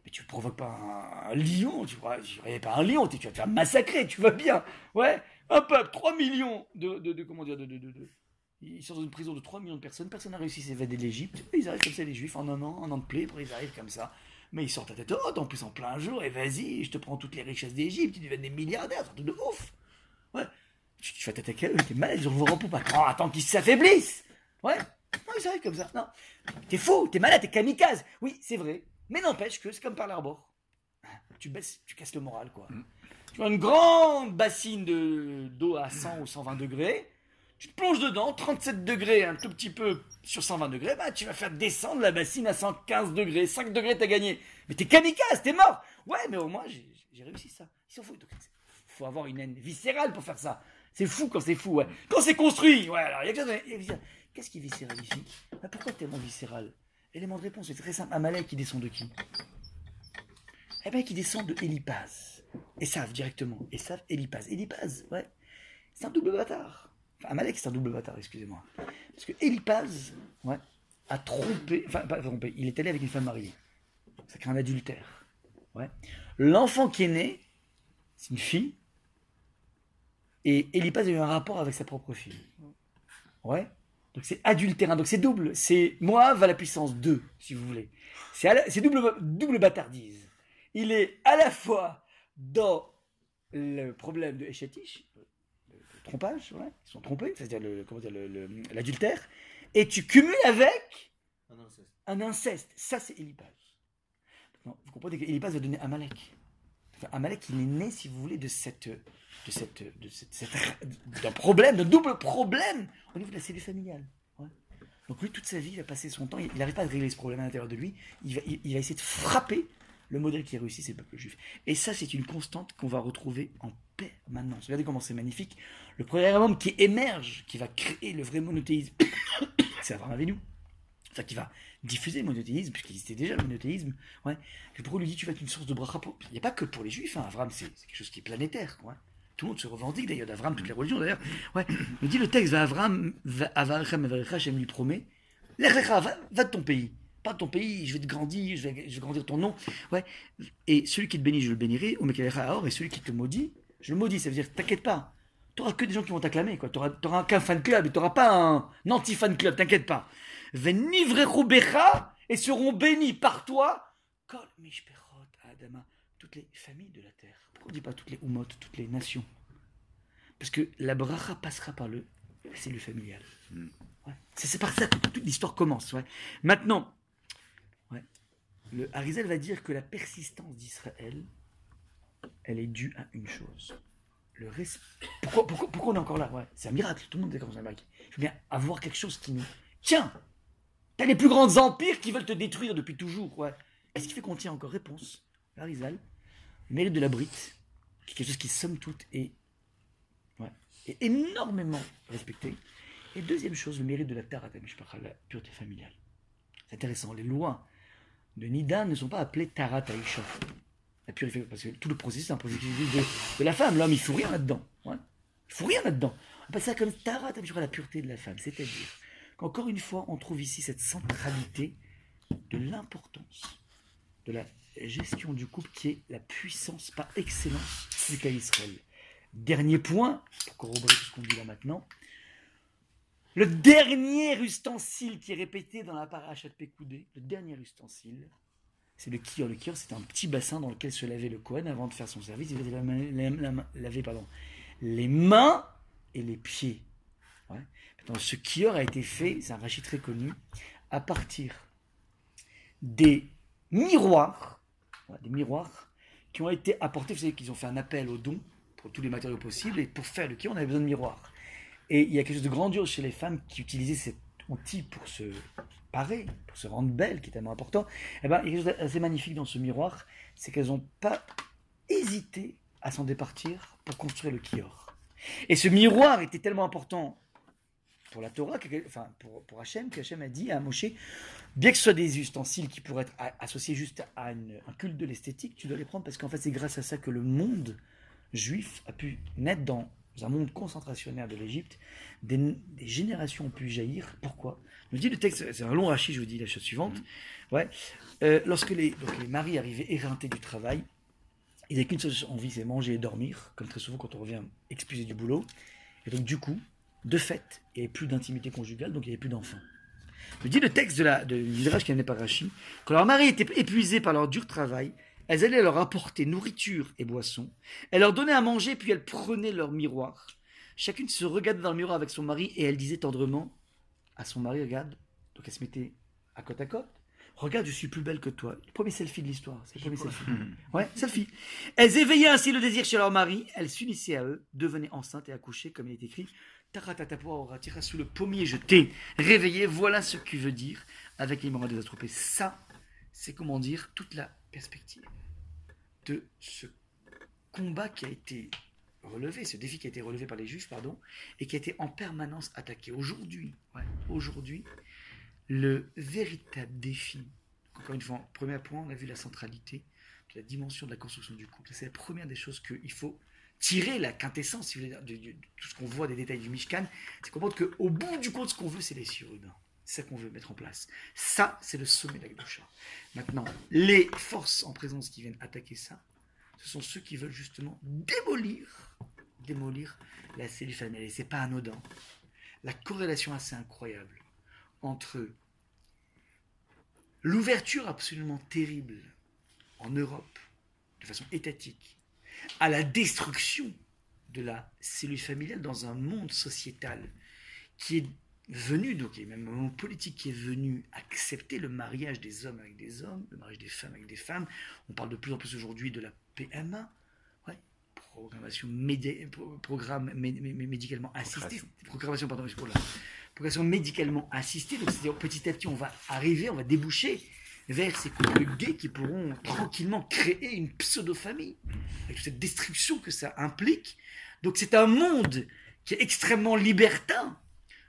Speaker 1: Mais tu provoques pas un, lion, tu vois, tu réveilles pas un lion, tu tu vas te faire massacrer, tu vas bien. Ouais, un peuple, 3 millions de, comment dire, de, Ils sont dans une prison de 3 millions de personnes, personne n'a réussi à s'évader de l'Égypte. Ils arrivent comme ça, les Juifs, en un an, un an de plaie, après ils arrivent comme ça. Mais ils sortent à tête haute, en plus en plein jour, et vas-y, je te prends toutes les richesses d'Égypte, ils deviennent des milliardaires, c'est un truc de ouf. Ouais, tu, tu vas t'attaquer à eux, t'es malade, ils vous pas. Attends, attends qu'ils s'affaiblissent. Ouais, non, ils arrivent comme ça. Non, t'es fou, t'es malade, t'es kamikaze. Oui, c'est vrai. Mais n'empêche que c'est comme par l'arbor. Tu baisses, tu casses le moral, quoi. Tu as une grande bassine de- d'eau à 100 ou 120 degrés. Tu te plonges dedans, 37 degrés, un tout petit peu sur 120 degrés, bah tu vas faire descendre la bassine à 115 degrés. 5 degrés, t'as gagné. Mais t'es kamikaze, t'es mort. Ouais, mais au moins, j'ai j'ai réussi ça. Ils s'en foutent. Donc, faut avoir une haine viscérale pour faire ça. C'est fou quand c'est fou, ouais. Quand c'est construit, ouais, alors il y a. Qu'est-ce qui est viscéral ici Bah, Pourquoi tellement viscéral? Élément de réponse, c'est très simple. Amalek, qui descend de qui? Eh bien, qui descend de Élipaz. Esav, directement. Esav, Élipaz. Élipaz, ouais. C'est un double bâtard. Enfin, Amalek, c'est un double bâtard, excusez-moi. Parce que Élipaz, ouais, a trompé, enfin, pas trompé, il est allé avec une femme mariée. Ça crée un adultère. Ouais. L'enfant qui est né, c'est une fille. Et Élipaz a eu un rapport avec sa propre fille. Ouais. Donc c'est adultérant. Donc c'est double. C'est Moab à la puissance 2, si vous voulez. C'est double, double bâtardise. Il est à la fois dans le problème de Eshetish, le trompage, ouais, ils sont trompés, c'est-à-dire le- comment dire, le- le- l'adultère, et tu cumules avec un inceste. Ça, c'est. Maintenant, vous comprenez que Élipaz va donner Amalek. Amalek, il est né, si vous voulez, de cette, de cette, de cette, cette- d'un problème, d'un double problème au niveau de la cellule familiale. Donc lui, toute sa vie, il va passer son temps, il n'arrive pas à régler ce problème à l'intérieur de lui. Il va, il, va essayer de frapper le modèle qui a réussi, c'est le peuple juif. Et ça, c'est une constante qu'on va retrouver en permanence. Regardez comment c'est magnifique. Le premier homme qui émerge, qui va créer le vrai monothéisme, c'est Abraham Avinu. Enfin, qui va diffuser le monothéisme, puisqu'il existait déjà le monothéisme. Ouais. On lui dit tu vas être une source de bracha pour- Il n'y a pas que pour les juifs, hein. Abraham, c'est quelque chose qui est planétaire. quoi. Tout le monde se revendique d'ailleurs d'Abraham, toutes les religions d'ailleurs. Ouais. Il dit le texte va Abraham, va lui promet va, va de ton pays. Pas de ton pays, je vais te grandir, je vais, grandir ton nom. Ouais. Et celui qui te bénit, je le bénirai. Au Mekalecha Aor, et celui qui te maudit, je le maudis. Ça veut dire, t'inquiète pas. Tu n'auras que des gens qui vont t'acclamer. Tu n'auras qu'un fan club et tu n'auras pas un, anti-fan club, t'inquiète pas. Et seront bénis par toi. Toutes les familles de la terre. Pourquoi on dit pas toutes les Umot, toutes les nations? Parce que la bracha passera par le cellule familiale.
Speaker 2: Mm.
Speaker 1: Ouais. C'est par ça que toute l'histoire commence. ouais. Maintenant, ouais, le Harizal va dire que la persistance d'Israël, elle est due à une chose. Le pourquoi, pourquoi, pourquoi on est encore là? Ouais, C'est un miracle, tout le monde est un miracle. Il faut bien avoir quelque chose qui nous... Tiens Les plus grands empires qui veulent te détruire depuis toujours. Ouais. Est-ce qui fait qu'on tient encore réponse Harizal, le mérite de la brite, qui est quelque chose qui, somme toute, est, est énormément respecté. Et deuxième chose, le mérite de la Tarat la pureté familiale. C'est intéressant, les lois de Nida ne sont pas appelées Tarat Aisha. La purification, parce que tout le processus, c'est un processus de, de la femme. L'homme, il ne fout rien là-dedans. Il ne fout rien là-dedans. On appelle ça comme Tarat la pureté de la femme. C'est-à-dire qu'encore une fois, on trouve ici cette centralité de l'importance de la gestion du couple qui est la puissance par excellence du cas Israël. Dernier point, pour corroborer tout ce qu'on dit là maintenant, le dernier ustensile qui est répété dans la paracha de Pécoudé, le dernier ustensile, c'est le kior. Le kior, c'est un petit bassin dans lequel se lavait le Kohen avant de faire son service. Il devait laver les mains et les pieds. Ouais. Ce kior a été fait, c'est un rachis très connu, à partir des miroirs, des miroirs qui ont été apportés. Vous savez qu'ils ont fait un appel aux dons pour tous les matériaux possibles et pour faire le kior, on avait besoin de miroirs. Et il y a quelque chose de grandiose chez les femmes qui utilisaient cet outil pour se parer, pour se rendre belle, qui est tellement important. Eh ben, il y a quelque chose d'assez magnifique dans ce miroir, c'est qu'elles n'ont pas hésité à s'en départir pour construire le kior. Et ce miroir était tellement important pour la Torah, que- enfin pour, pour Hachem, qu'Hachem a dit à Moshe, bien que ce soit des ustensiles qui pourraient être a- associés juste à une- un culte de l'esthétique, tu dois les prendre parce qu'en fait c'est grâce à ça que le monde juif a pu naître dans un monde concentrationnaire de l'Égypte, des, des générations ont pu jaillir. Pourquoi? Je me dis le texte, c'est un long rachis, je vous dis la chose suivante. Ouais. Euh, lorsque les, donc les maris arrivaient éreintés du travail, ils n'avaient qu'une seule envie, c'est manger et dormir, comme très souvent quand on revient expulsé du boulot. Et donc du coup, de fait, il n'y avait plus d'intimité conjugale, donc il n'y avait plus d'enfants. Je dis le texte de la de Midrash qui est par Rashi, quand leur mari était épuisé par leur dur travail, elles allaient leur apporter nourriture et boisson, elles leur donnaient à manger, puis elles prenaient leur miroir. Chacune se regardait dans le miroir avec son mari et elle disait tendrement à son mari, regarde, donc elle se mettait à côte à côte, regarde, je suis plus belle que toi. Le premier selfie de l'histoire, c'est le premier selfie. Ouais, selfie. Elles éveillaient ainsi le désir chez leur mari, elles s'unissaient à eux, devenaient enceintes et accouchaient, comme il est écrit, sous le pommier, je t'ai réveillé, voilà ce qu'il veut dire avec les des attroupés. Ça, c'est comment dire toute la perspective de ce combat qui a été relevé, ce défi qui a été relevé par les Juifs, pardon, et qui a été en permanence attaqué. Aujourd'hui, aujourd'hui, le véritable défi, encore une fois, premier point, on a vu la centralité la dimension de la construction du couple. C'est la première des choses qu'il faut tirer la quintessence si vous voulez, de, tout ce qu'on voit des détails du Mishkan, c'est comprendre qu'au bout du compte, ce qu'on veut, c'est les surhumains. C'est ça qu'on veut mettre en place. Ça, c'est le sommet de la Gdusha. Maintenant, les forces en présence qui viennent attaquer ça, ce sont ceux qui veulent justement démolir, démolir la cellule familiale. Et c'est pas anodin. La corrélation assez incroyable entre l'ouverture absolument terrible en Europe, de façon étatique, à la destruction de la cellule familiale dans un monde sociétal qui est venu, donc et même un monde politique qui est venu accepter le mariage des hommes avec des hommes, le mariage des femmes avec des femmes. On parle de plus en plus aujourd'hui de la PMA, ouais, programmation médi- programme médicalement assistée, programmation pardon, pour la progression médicalement assistée. Donc c'est-à-dire petit à petit on va arriver, on va déboucher vers ces couples gays qui pourront tranquillement créer une pseudo-famille, avec toute cette destruction que ça implique. Donc c'est un monde qui est extrêmement libertin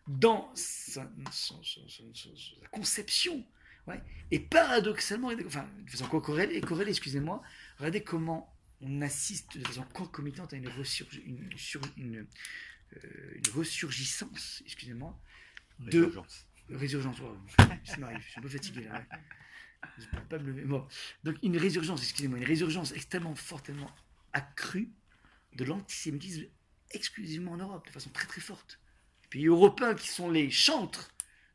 Speaker 1: dans sa, son- son- son- son- sa conception. Ouais. Et paradoxalement, enfin, de façon corrélée, corrélée, excusez-moi, regardez comment on assiste de façon concomitante à une, ressurg- une, sur- une, euh, une ressurgissance, excusez-moi, de,
Speaker 2: Résurgence.
Speaker 1: Résurgence, je suis un peu fatigué là. ouais. Donc une résurgence, excusez-moi, une résurgence extrêmement fortement accrue de l'antisémitisme exclusivement en Europe, de façon très très forte. Les pays européens qui sont les chantres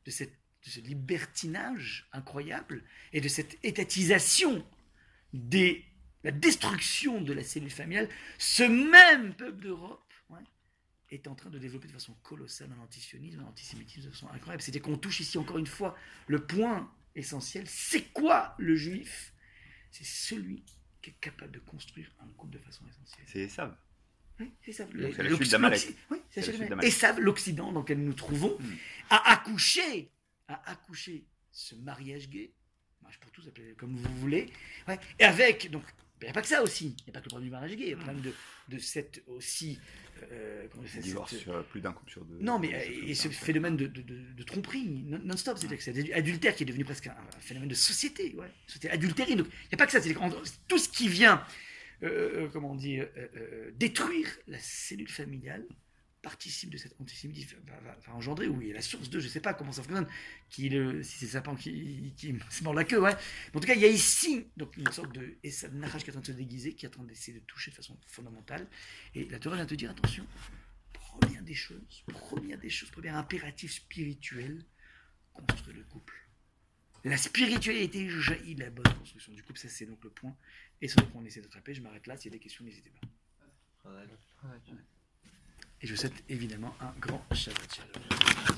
Speaker 1: de, ce libertinage incroyable et de cette étatisation des la destruction de la cellule familiale, ce même peuple d'Europe est en train de développer de façon colossale un antisionisme, un antisémitisme de façon incroyable. C'est-à-dire qu'on touche ici encore une fois le point essentiel. C'est quoi le juif? C'est celui qui est capable de construire un couple de façon essentielle.
Speaker 2: C'est Esav.
Speaker 1: Oui, c'est ça. Ça, l'Occident dans lequel nous nous trouvons,
Speaker 2: Hmm.
Speaker 1: a accouché, a accouché ce mariage gay, mariage pour tous, appelez-le comme vous voulez, ouais, et avec, donc, il n'y a pas que ça aussi, il n'y a pas que le problème du mariage gay, il y a le problème de, de cette aussi, euh, ça,
Speaker 2: Divorce
Speaker 1: cette-
Speaker 2: sur plus d'un couple sur deux.
Speaker 1: non, mais euh, et ce phénomène de, de, de- tromperie non- non-stop, c'est-à-dire que c'est adultère qui est devenu presque un, un phénomène de société, ouais, société adultérine. Donc, il n'y a pas que ça, que tout ce qui vient, euh, euh, comment dire, euh, détruire la cellule familiale participe de cet antisémitisme, va, va- va engendrer, oui, la source de, je ne sais pas comment ça fonctionne, qui, le, si c'est le sapin qui, qui se mord la queue, ouais. Mais en tout cas, il y a ici donc, une sorte de et ça, Nachash qui est en train de se déguiser, qui est en train d'essayer de toucher de façon fondamentale. Et la Torah vient te dire, attention, première des choses, première des choses, premier impératif spirituel, construire le couple. La spiritualité jaillit de la bonne construction du couple, ça c'est donc le point. Et c'est qu'on essaie d'attraper, je m'arrête là, s'il y a des questions, n'hésitez pas. Et je vous souhaite évidemment un grand Shabbat Shalom.